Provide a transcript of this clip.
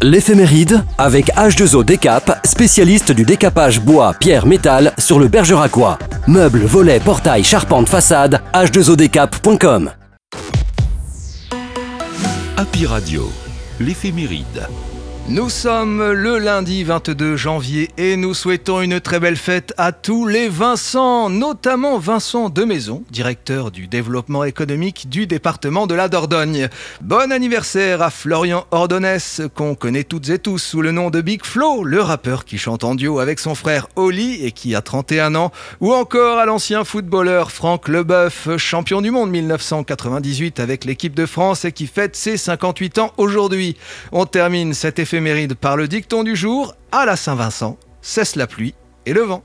L'éphéméride avec H2O Décap, spécialiste du décapage bois, pierre, métal sur le Bergeracois. Meubles, volets, portails, charpente, façade, h2odécap.com. Happy Radio, l'éphéméride. Nous sommes le lundi 22 janvier et nous souhaitons une très belle fête à tous les Vincent, notamment Vincent de Maison, directeur du développement économique du département de la Dordogne. Bon anniversaire à Florian Ordonès, qu'on connaît toutes et tous sous le nom de Big Flo, le rappeur qui chante en duo avec son frère Oli et qui a 31 ans, ou encore à l'ancien footballeur Franck Leboeuf, champion du monde 1998 avec l'équipe de France et qui fête ses 58 ans aujourd'hui. On termine cet effet mérite par le dicton du jour, à la Saint-Vincent, cesse la pluie et le vent.